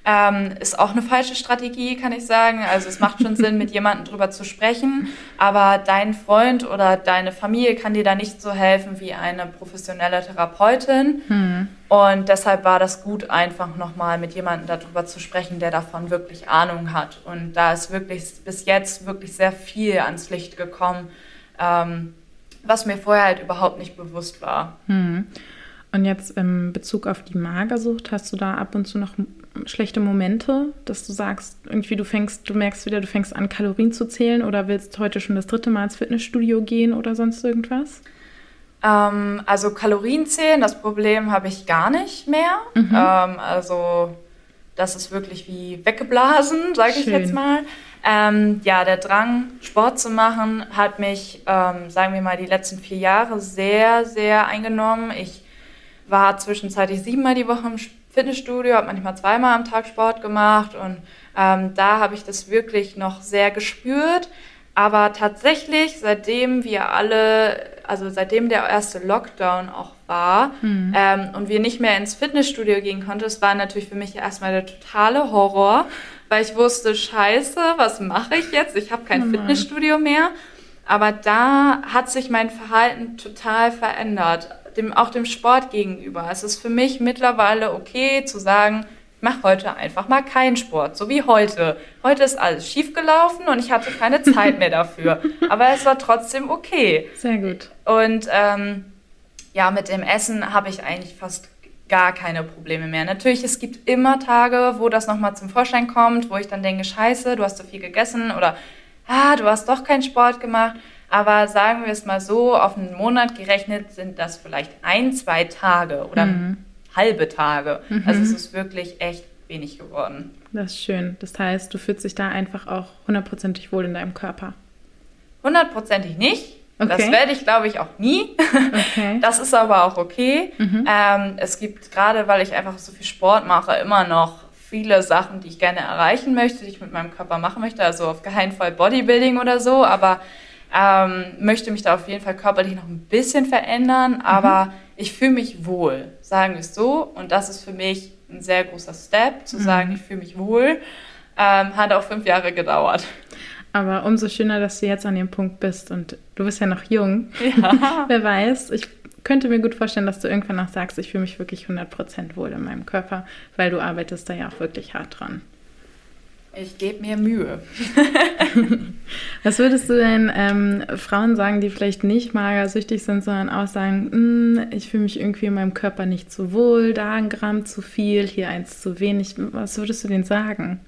Ähm, ist auch eine falsche Strategie, kann ich sagen. Also es macht schon Sinn, mit *laughs* jemandem drüber zu sprechen, aber dein Freund oder deine Familie kann dir da nicht so helfen wie eine professionelle Therapeutin. Hm. Und deshalb war das gut, einfach nochmal mit jemandem darüber zu sprechen, der davon wirklich Ahnung hat. Und da ist wirklich bis jetzt wirklich sehr viel ans Licht gekommen, ähm, was mir vorher halt überhaupt nicht bewusst war. Hm. Und jetzt im Bezug auf die Magersucht, hast du da ab und zu noch schlechte Momente, dass du sagst, irgendwie du fängst, du merkst wieder, du fängst an, Kalorien zu zählen oder willst heute schon das dritte Mal ins Fitnessstudio gehen oder sonst irgendwas? Ähm, also Kalorien zählen, das Problem habe ich gar nicht mehr. Mhm. Ähm, also das ist wirklich wie weggeblasen, *laughs* sage ich jetzt mal. Ähm, ja, der Drang, Sport zu machen, hat mich, ähm, sagen wir mal, die letzten vier Jahre sehr, sehr eingenommen. Ich war zwischenzeitlich siebenmal die Woche im Fitnessstudio, habe manchmal zweimal am Tag Sport gemacht und ähm, da habe ich das wirklich noch sehr gespürt. Aber tatsächlich, seitdem wir alle, also seitdem der erste Lockdown auch war mhm. ähm, und wir nicht mehr ins Fitnessstudio gehen konnten, das war natürlich für mich erstmal der totale Horror, weil ich wusste, scheiße, was mache ich jetzt? Ich habe kein oh Fitnessstudio mehr. Aber da hat sich mein Verhalten total verändert dem, auch dem Sport gegenüber. Es ist für mich mittlerweile okay zu sagen, ich mache heute einfach mal keinen Sport, so wie heute. Heute ist alles schiefgelaufen und ich hatte keine *laughs* Zeit mehr dafür. Aber es war trotzdem okay. Sehr gut. Und ähm, ja, mit dem Essen habe ich eigentlich fast gar keine Probleme mehr. Natürlich, es gibt immer Tage, wo das nochmal zum Vorschein kommt, wo ich dann denke, scheiße, du hast so viel gegessen oder ah, du hast doch keinen Sport gemacht. Aber sagen wir es mal so, auf einen Monat gerechnet sind das vielleicht ein, zwei Tage oder mhm. halbe Tage. Mhm. Also es ist wirklich echt wenig geworden. Das ist schön. Das heißt, du fühlst dich da einfach auch hundertprozentig wohl in deinem Körper. Hundertprozentig nicht. Okay. Das werde ich, glaube ich, auch nie. Okay. *laughs* Das ist aber auch okay. Mhm. Ähm, es gibt gerade, weil ich einfach so viel Sport mache, immer noch viele Sachen, die ich gerne erreichen möchte, die ich mit meinem Körper machen möchte. Also auf keinen Fall Bodybuilding oder so, aber ähm, möchte mich da auf jeden Fall körperlich noch ein bisschen verändern, aber mhm. ich fühle mich wohl, sagen wir es so. Und das ist für mich ein sehr großer Step, zu mhm. sagen, ich fühle mich wohl. Ähm, hat auch fünf Jahre gedauert. Aber umso schöner, dass du jetzt an dem Punkt bist und du bist ja noch jung. Ja. *laughs* Wer weiß, ich könnte mir gut vorstellen, dass du irgendwann noch sagst, ich fühle mich wirklich 100% wohl in meinem Körper, weil du arbeitest da ja auch wirklich hart dran. Ich gebe mir Mühe. *laughs* Was würdest du denn ähm, Frauen sagen, die vielleicht nicht magersüchtig sind, sondern auch sagen, hm, ich fühle mich irgendwie in meinem Körper nicht so wohl, da ein Gramm zu viel, hier eins zu wenig. Was würdest du denen sagen?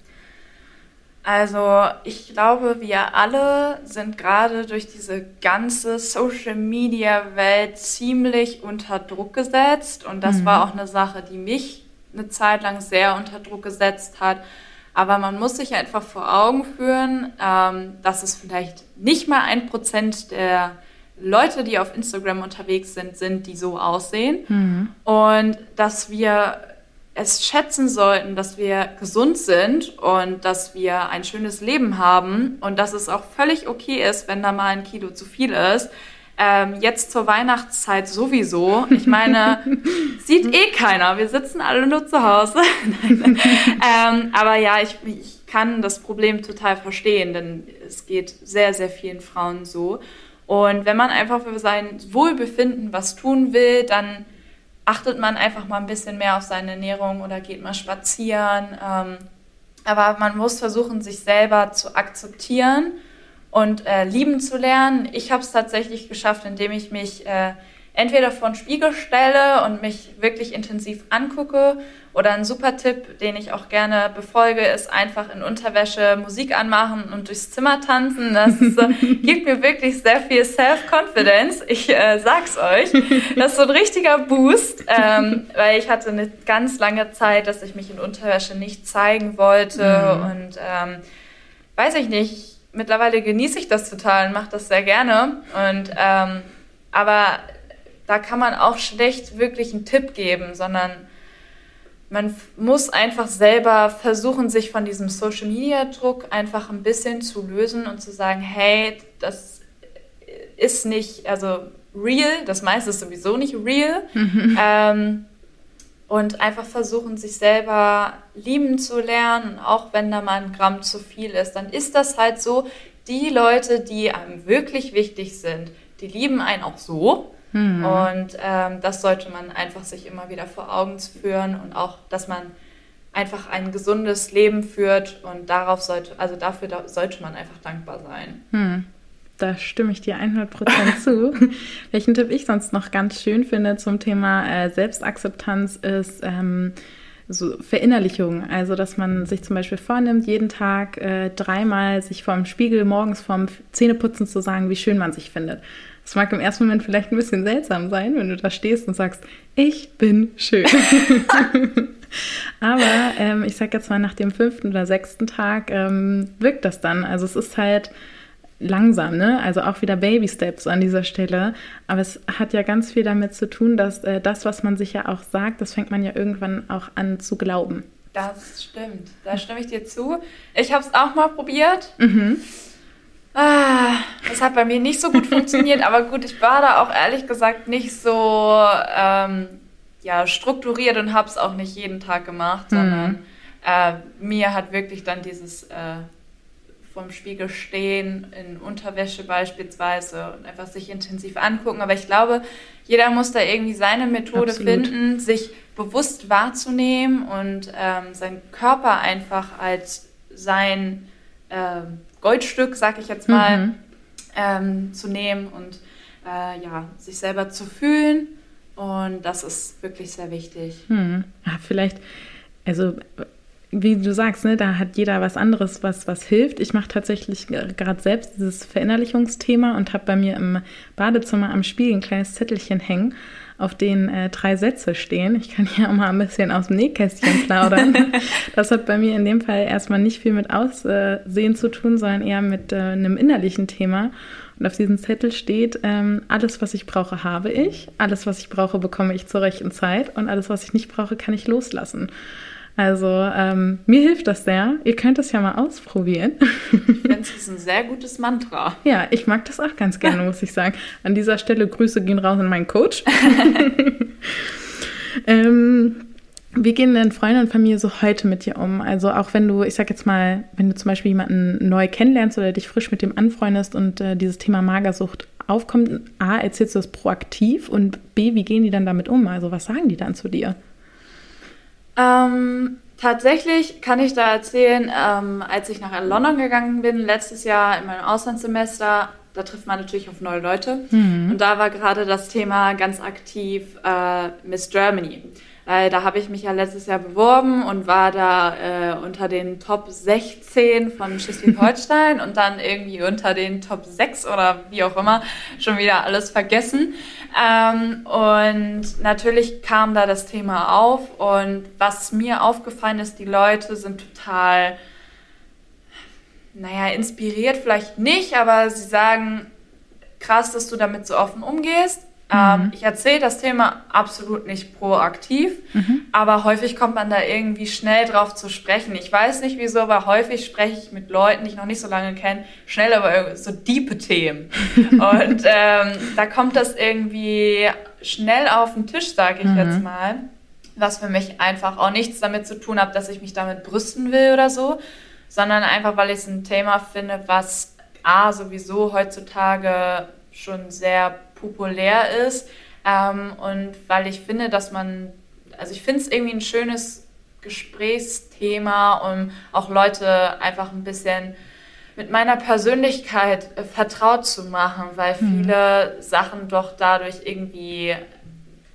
Also ich glaube, wir alle sind gerade durch diese ganze Social-Media-Welt ziemlich unter Druck gesetzt. Und das mhm. war auch eine Sache, die mich eine Zeit lang sehr unter Druck gesetzt hat aber man muss sich einfach vor Augen führen, ähm, dass es vielleicht nicht mal ein Prozent der Leute, die auf Instagram unterwegs sind, sind, die so aussehen. Mhm. Und dass wir es schätzen sollten, dass wir gesund sind und dass wir ein schönes Leben haben und dass es auch völlig okay ist, wenn da mal ein Kilo zu viel ist. Ähm, jetzt zur Weihnachtszeit sowieso. Ich meine, *laughs* sieht eh keiner. Wir sitzen alle nur zu Hause. *laughs* ähm, aber ja, ich, ich kann das Problem total verstehen, denn es geht sehr, sehr vielen Frauen so. Und wenn man einfach für sein Wohlbefinden was tun will, dann achtet man einfach mal ein bisschen mehr auf seine Ernährung oder geht mal spazieren. Ähm, aber man muss versuchen, sich selber zu akzeptieren und äh, lieben zu lernen. Ich habe es tatsächlich geschafft, indem ich mich äh, entweder vor den Spiegel stelle und mich wirklich intensiv angucke oder ein super Tipp, den ich auch gerne befolge, ist einfach in Unterwäsche Musik anmachen und durchs Zimmer tanzen. Das ist, äh, *laughs* gibt mir wirklich sehr viel Self-Confidence. Ich äh, sag's euch. Das ist so ein richtiger Boost, ähm, weil ich hatte eine ganz lange Zeit, dass ich mich in Unterwäsche nicht zeigen wollte mhm. und ähm, weiß ich nicht. Mittlerweile genieße ich das total und mache das sehr gerne. Und ähm, aber da kann man auch schlecht wirklich einen Tipp geben, sondern man muss einfach selber versuchen, sich von diesem Social Media Druck einfach ein bisschen zu lösen und zu sagen, hey, das ist nicht, also real, das meiste ist sowieso nicht real. Mhm. Ähm, und einfach versuchen, sich selber lieben zu lernen. auch wenn da mal ein Gramm zu viel ist, dann ist das halt so. Die Leute, die einem wirklich wichtig sind, die lieben einen auch so. Mhm. Und ähm, das sollte man einfach sich immer wieder vor Augen führen und auch, dass man einfach ein gesundes Leben führt und darauf sollte, also dafür da sollte man einfach dankbar sein. Mhm. Da stimme ich dir 100% *laughs* zu. Welchen Tipp ich sonst noch ganz schön finde zum Thema äh, Selbstakzeptanz ist, ähm, so Verinnerlichung. Also, dass man sich zum Beispiel vornimmt, jeden Tag äh, dreimal sich vorm Spiegel morgens vorm Zähneputzen zu sagen, wie schön man sich findet. Das mag im ersten Moment vielleicht ein bisschen seltsam sein, wenn du da stehst und sagst, ich bin schön. *laughs* Aber ähm, ich sag jetzt mal, nach dem fünften oder sechsten Tag ähm, wirkt das dann. Also es ist halt langsam, ne? Also auch wieder Baby Steps an dieser Stelle. Aber es hat ja ganz viel damit zu tun, dass äh, das, was man sich ja auch sagt, das fängt man ja irgendwann auch an zu glauben. Das stimmt. Da stimme ich dir zu. Ich habe es auch mal probiert. Mhm. Ah, das hat bei mir nicht so gut funktioniert, *laughs* aber gut, ich war da auch ehrlich gesagt nicht so ähm, ja, strukturiert und habe es auch nicht jeden Tag gemacht, mhm. sondern äh, mir hat wirklich dann dieses äh, vorm Spiegel stehen, in Unterwäsche beispielsweise und einfach sich intensiv angucken. Aber ich glaube, jeder muss da irgendwie seine Methode Absolut. finden, sich bewusst wahrzunehmen und ähm, seinen Körper einfach als sein ähm, Goldstück, sag ich jetzt mal, mhm. ähm, zu nehmen und äh, ja, sich selber zu fühlen. Und das ist wirklich sehr wichtig. Mhm. Ja, vielleicht, also wie du sagst, ne, da hat jeder was anderes, was, was hilft. Ich mache tatsächlich gerade selbst dieses Verinnerlichungsthema und habe bei mir im Badezimmer am Spiegel ein kleines Zettelchen hängen auf denen äh, drei Sätze stehen. Ich kann hier *laughs* auch mal ein bisschen aus dem Nähkästchen plaudern. *laughs* das hat bei mir in dem Fall erstmal nicht viel mit Aussehen zu tun, sondern eher mit äh, einem innerlichen Thema. Und auf diesem Zettel steht, ähm, alles, was ich brauche, habe ich. Alles, was ich brauche, bekomme ich zur rechten Zeit. Und alles, was ich nicht brauche, kann ich loslassen. Also ähm, mir hilft das sehr. Ihr könnt es ja mal ausprobieren. Ich finde, es ist ein sehr gutes Mantra. *laughs* Ja, ich mag das auch ganz gerne, muss ich sagen. An dieser Stelle Grüße gehen raus an meinen Coach. *laughs* *laughs* ähm, wie gehen denn Freunde und Familie so heute mit dir um? Also auch wenn du, ich sag jetzt mal, wenn du zum Beispiel jemanden neu kennenlernst oder dich frisch mit dem anfreundest und äh, dieses Thema Magersucht aufkommt, A, erzählst du das proaktiv und B, wie gehen die dann damit um? Also was sagen die dann zu dir? Ähm, tatsächlich kann ich da erzählen, ähm, als ich nach London gegangen bin, letztes Jahr in meinem Auslandssemester, da trifft man natürlich auf neue Leute. Mhm. Und da war gerade das Thema ganz aktiv äh, Miss Germany. Äh, da habe ich mich ja letztes Jahr beworben und war da äh, unter den Top 16 von Schleswig-Holstein und dann irgendwie unter den Top 6 oder wie auch immer schon wieder alles vergessen. Ähm, und natürlich kam da das Thema auf und was mir aufgefallen ist, die Leute sind total, naja, inspiriert vielleicht nicht, aber sie sagen, krass, dass du damit so offen umgehst mhm. ich erzähle das Thema absolut nicht proaktiv, mhm. aber häufig kommt man da irgendwie schnell drauf zu sprechen. Ich weiß nicht wieso, aber häufig spreche ich mit Leuten, die ich noch nicht so lange kenne, schnell über so diepe Themen. *laughs* Und ähm, da kommt das irgendwie schnell auf den Tisch, sage ich mhm. jetzt mal. Was für mich einfach auch nichts damit zu tun hat, dass ich mich damit brüsten will oder so, sondern einfach, weil ich es ein Thema finde, was A sowieso heutzutage schon sehr populär ist. Ähm, und weil ich finde, dass man, also ich finde es irgendwie ein schönes Gesprächsthema, um auch Leute einfach ein bisschen mit meiner Persönlichkeit äh, vertraut zu machen, weil mhm. viele Sachen doch dadurch irgendwie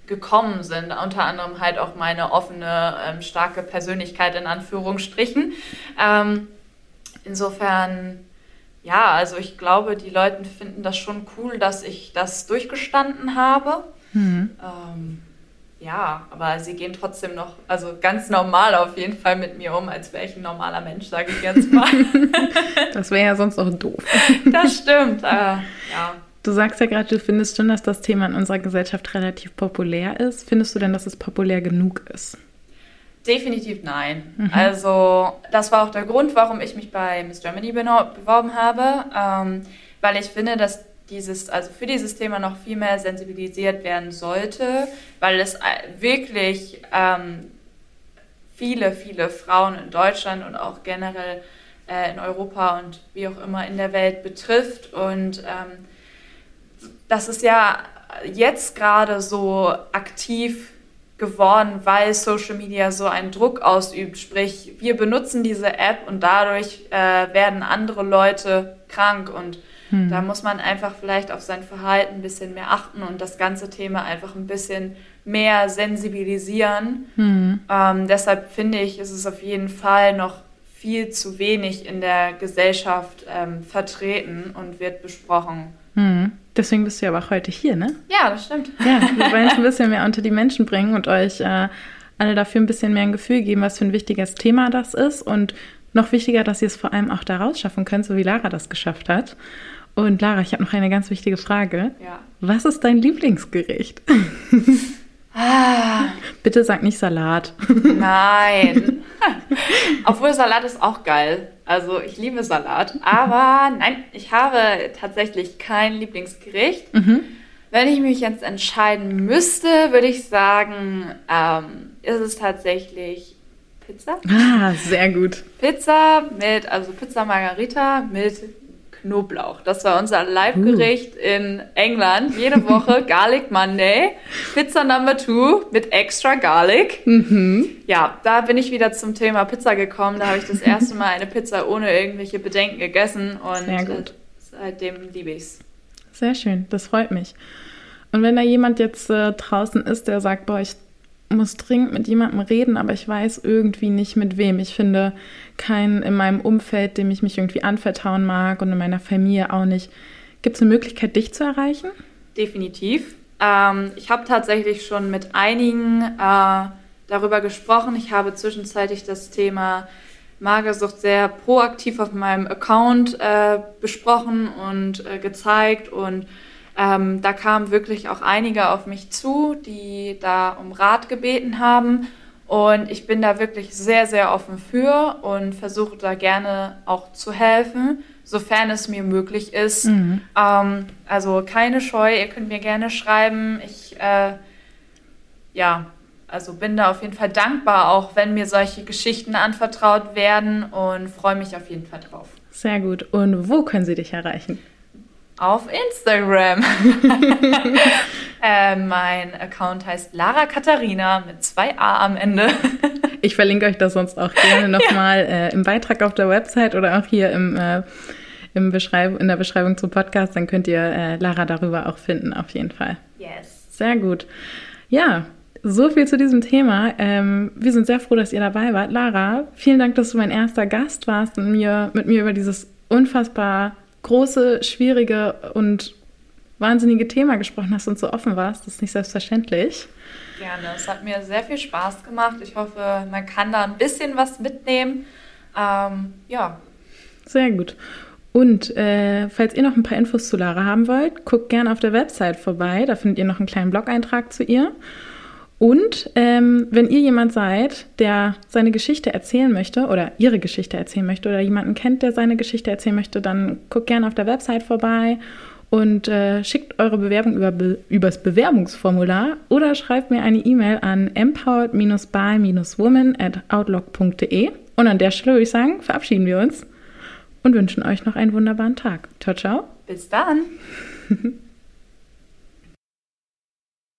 gekommen sind. Unter anderem halt auch meine offene, ähm, starke Persönlichkeit in Anführungsstrichen. Ähm, insofern, ja, also ich glaube, die Leute finden das schon cool, dass ich das durchgestanden habe. Mhm. Ähm, ja, aber sie gehen trotzdem noch, also ganz normal auf jeden Fall mit mir um, als wäre ich ein normaler Mensch, sage ich jetzt mal. *laughs* das wäre ja sonst auch doof. *laughs* Das stimmt, äh, ja. Du sagst ja gerade, du findest schon, dass das Thema in unserer Gesellschaft relativ populär ist. Findest du denn, dass es populär genug ist? Definitiv nein. Mhm. Also das war auch der Grund, warum ich mich bei Miss Germany beworben habe, ähm, weil ich finde, dass dieses, also für dieses Thema noch viel mehr sensibilisiert werden sollte, weil es äh, wirklich ähm, viele, viele Frauen in Deutschland und auch generell äh, in Europa und wie auch immer in der Welt betrifft. Und ähm, das ist ja jetzt gerade so aktiv geworden, weil Social Media so einen Druck ausübt. Sprich, wir benutzen diese App und dadurch äh, werden andere Leute krank und hm. Da muss man einfach vielleicht auf sein Verhalten ein bisschen mehr achten und das ganze Thema einfach ein bisschen mehr sensibilisieren. Hm. Ähm, deshalb finde ich, ist es auf jeden Fall noch viel zu wenig in der Gesellschaft ähm, vertreten und wird besprochen. Hm. Deswegen bist du ja aber auch heute hier, ne? Ja, das stimmt. Ja, wir wollen es ein bisschen mehr unter die Menschen bringen und euch äh, alle dafür ein bisschen mehr ein Gefühl geben, was für ein wichtiges Thema das ist und noch wichtiger, dass ihr es vor allem auch da rausschaffen könnt, so wie Lara das geschafft hat. Und Lara, ich habe noch eine ganz wichtige Frage. Ja. Was ist dein Lieblingsgericht? Ah. Bitte sag nicht Salat. Nein. *laughs* Obwohl Salat ist auch geil. Also ich liebe Salat. Aber nein, ich habe tatsächlich kein Lieblingsgericht. Mhm. Wenn ich mich jetzt entscheiden müsste, würde ich sagen, ähm, ist es tatsächlich Pizza. Ah, sehr gut. Pizza mit, also Pizza Margarita mit Knoblauch. Das war unser Leibgericht uh. in England. Jede Woche *laughs* Garlic Monday, Pizza Number Two mit extra Garlic. Mhm. Ja, da bin ich wieder zum Thema Pizza gekommen. Da habe ich das erste Mal eine Pizza ohne irgendwelche Bedenken gegessen und Sehr gut. seitdem liebe ich es. Sehr schön, das freut mich. Und wenn da jemand jetzt äh, draußen ist, der sagt, boah, ich muss dringend mit jemandem reden, aber ich weiß irgendwie nicht mit wem. Ich finde keinen in meinem Umfeld, dem ich mich irgendwie anvertrauen mag und in meiner Familie auch nicht. Gibt es eine Möglichkeit, dich zu erreichen? Definitiv. Ähm, ich habe tatsächlich schon mit einigen äh, darüber gesprochen. Ich habe zwischenzeitlich das Thema Magersucht sehr proaktiv auf meinem Account äh, besprochen und äh, gezeigt und ähm, da kamen wirklich auch einige auf mich zu, die da um Rat gebeten haben. Und ich bin da wirklich sehr, sehr offen für und versuche da gerne auch zu helfen, sofern es mir möglich ist. Mhm. Ähm, also keine Scheu, ihr könnt mir gerne schreiben. Ich, äh, ja, also bin da auf jeden Fall dankbar, auch wenn mir solche Geschichten anvertraut werden und freue mich auf jeden Fall drauf. Sehr gut. Und wo können Sie dich erreichen? Auf Instagram. *laughs* äh, mein Account heißt Lara Katharina mit zwei A am Ende. *laughs* ich verlinke euch das sonst auch gerne *laughs* nochmal ja. äh, im Beitrag auf der Website oder auch hier im, äh, im Beschreib in der Beschreibung zum Podcast. Dann könnt ihr äh, Lara darüber auch finden, auf jeden Fall. Yes. Sehr gut. Ja, so viel zu diesem Thema. Ähm, wir sind sehr froh, dass ihr dabei wart. Lara, vielen Dank, dass du mein erster Gast warst und mir, mit mir über dieses unfassbar große, schwierige und wahnsinnige Thema gesprochen hast und so offen warst. Das ist nicht selbstverständlich. Gerne. Es hat mir sehr viel Spaß gemacht. Ich hoffe, man kann da ein bisschen was mitnehmen. Ähm, ja. Sehr gut. Und äh, falls ihr noch ein paar Infos zu Lara haben wollt, guckt gerne auf der Website vorbei. Da findet ihr noch einen kleinen Blog-Eintrag zu ihr. Und ähm, wenn ihr jemand seid, der seine Geschichte erzählen möchte oder ihre Geschichte erzählen möchte oder jemanden kennt, der seine Geschichte erzählen möchte, dann guckt gerne auf der Website vorbei und äh, schickt eure Bewerbung über, übers Bewerbungsformular oder schreibt mir eine E-Mail an empowered-by-woman at outlook.de. Und an der Stelle würde ich sagen, verabschieden wir uns und wünschen euch noch einen wunderbaren Tag. Ciao, ciao. Bis dann. *laughs*